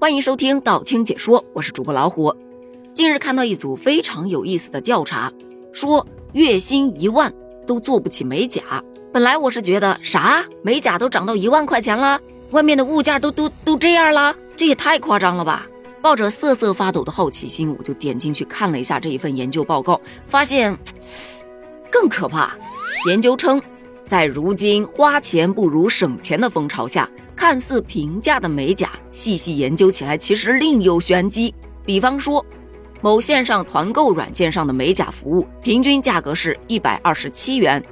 欢迎收听道听解说，我是主播老虎。近日看到一组非常有意思的调查，说月薪一万都做不起美甲。本来我是觉得啥美甲都涨到一万块钱了，外面的物价都都都这样了，这也太夸张了吧！抱着瑟瑟发抖的好奇心，我就点进去看了一下这一份研究报告，发现 更可怕。研究称，在如今花钱不如省钱的风潮下。看似平价的美甲，细细研究起来其实另有玄机。比方说，某线上团购软件上的美甲服务，平均价格是一百二十七元。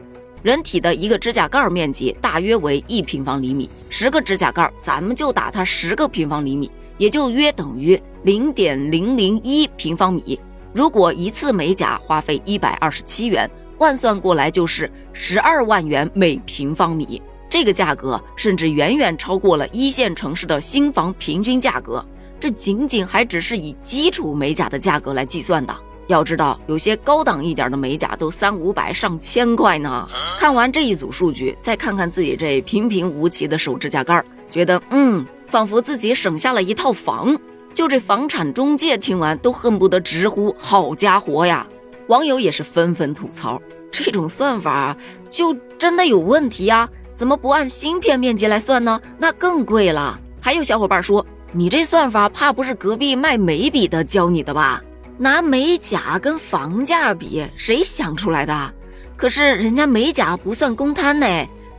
人体的一个指甲盖面积大约为一平方厘米，十个指甲盖，咱们就打它十个平方厘米，也就约等于零点零零一平方米。如果一次美甲花费一百二十七元，换算过来就是十二万元每平方米。这个价格甚至远远超过了一线城市的新房平均价格，这仅仅还只是以基础美甲的价格来计算的。要知道，有些高档一点的美甲都三五百上千块呢。看完这一组数据，再看看自己这平平无奇的手指甲盖，觉得嗯，仿佛自己省下了一套房。就这房产中介听完都恨不得直呼：“好家伙呀！”网友也是纷纷吐槽，这种算法就真的有问题呀。怎么不按芯片面积来算呢？那更贵了。还有小伙伴说，你这算法怕不是隔壁卖眉笔的教你的吧？拿美甲跟房价比，谁想出来的？可是人家美甲不算公摊呢。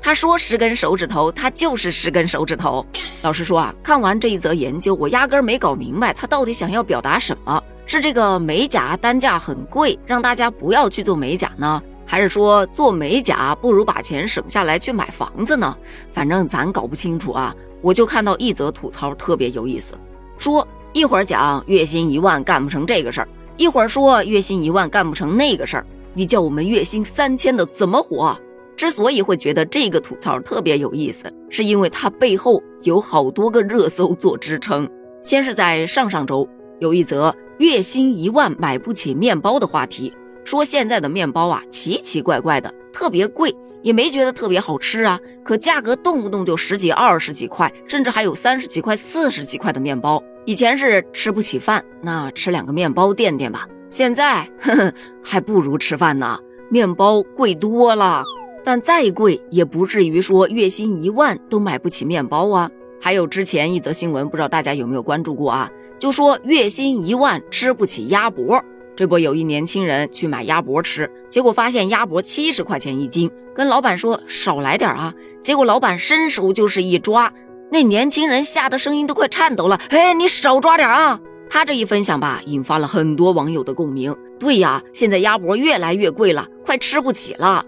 他说十根手指头，他就是十根手指头。老实说啊，看完这一则研究，我压根儿没搞明白他到底想要表达什么。是这个美甲单价很贵，让大家不要去做美甲呢？还是说做美甲不如把钱省下来去买房子呢？反正咱搞不清楚啊。我就看到一则吐槽特别有意思，说一会儿讲月薪一万干不成这个事儿，一会儿说月薪一万干不成那个事儿。你叫我们月薪三千的怎么活？之所以会觉得这个吐槽特别有意思，是因为它背后有好多个热搜做支撑。先是在上上周有一则月薪一万买不起面包的话题。说现在的面包啊，奇奇怪怪的，特别贵，也没觉得特别好吃啊。可价格动不动就十几、二十几块，甚至还有三十几块、四十几块的面包。以前是吃不起饭，那吃两个面包垫垫吧。现在，呵呵，还不如吃饭呢，面包贵多了。但再贵，也不至于说月薪一万都买不起面包啊。还有之前一则新闻，不知道大家有没有关注过啊？就说月薪一万吃不起鸭脖。这不有一年轻人去买鸭脖吃，结果发现鸭脖七十块钱一斤，跟老板说少来点啊。结果老板伸手就是一抓，那年轻人吓得声音都快颤抖了。哎，你少抓点啊！他这一分享吧，引发了很多网友的共鸣。对呀，现在鸭脖越来越贵了，快吃不起了。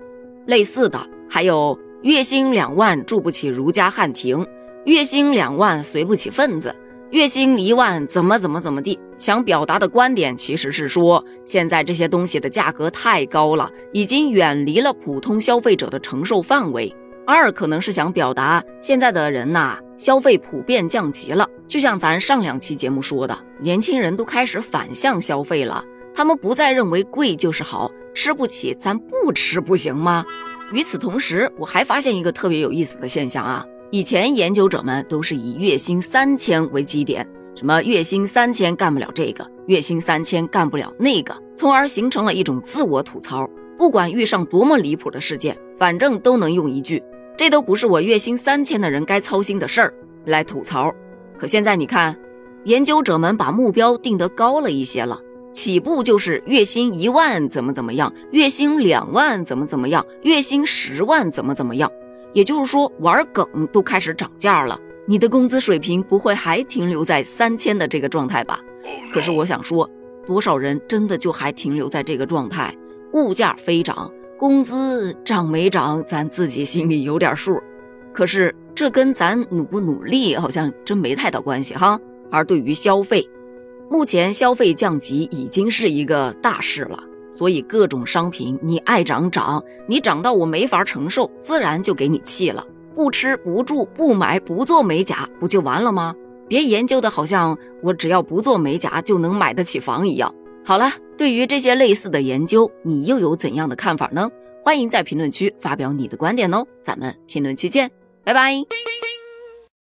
类似的还有月薪两万住不起如家汉庭，月薪两万随不起份子。月薪一万怎么怎么怎么地？想表达的观点其实是说，现在这些东西的价格太高了，已经远离了普通消费者的承受范围。二可能是想表达现在的人呐，消费普遍降级了。就像咱上两期节目说的，年轻人都开始反向消费了，他们不再认为贵就是好，吃不起咱不吃不行吗？与此同时，我还发现一个特别有意思的现象啊。以前研究者们都是以月薪三千为基点，什么月薪三千干不了这个，月薪三千干不了那个，从而形成了一种自我吐槽。不管遇上多么离谱的事件，反正都能用一句“这都不是我月薪三千的人该操心的事儿”来吐槽。可现在你看，研究者们把目标定得高了一些了，起步就是月薪一万怎么怎么样，月薪两万怎么怎么样，月薪十万怎么怎么样。也就是说，玩梗都开始涨价了，你的工资水平不会还停留在三千的这个状态吧？可是我想说，多少人真的就还停留在这个状态？物价飞涨，工资涨没涨，咱自己心里有点数。可是这跟咱努不努力好像真没太大关系哈。而对于消费，目前消费降级已经是一个大事了。所以各种商品你爱涨涨，你涨到我没法承受，自然就给你气了。不吃不住不买不做美甲，不就完了吗？别研究的好像我只要不做美甲就能买得起房一样。好了，对于这些类似的研究，你又有怎样的看法呢？欢迎在评论区发表你的观点哦，咱们评论区见，拜拜。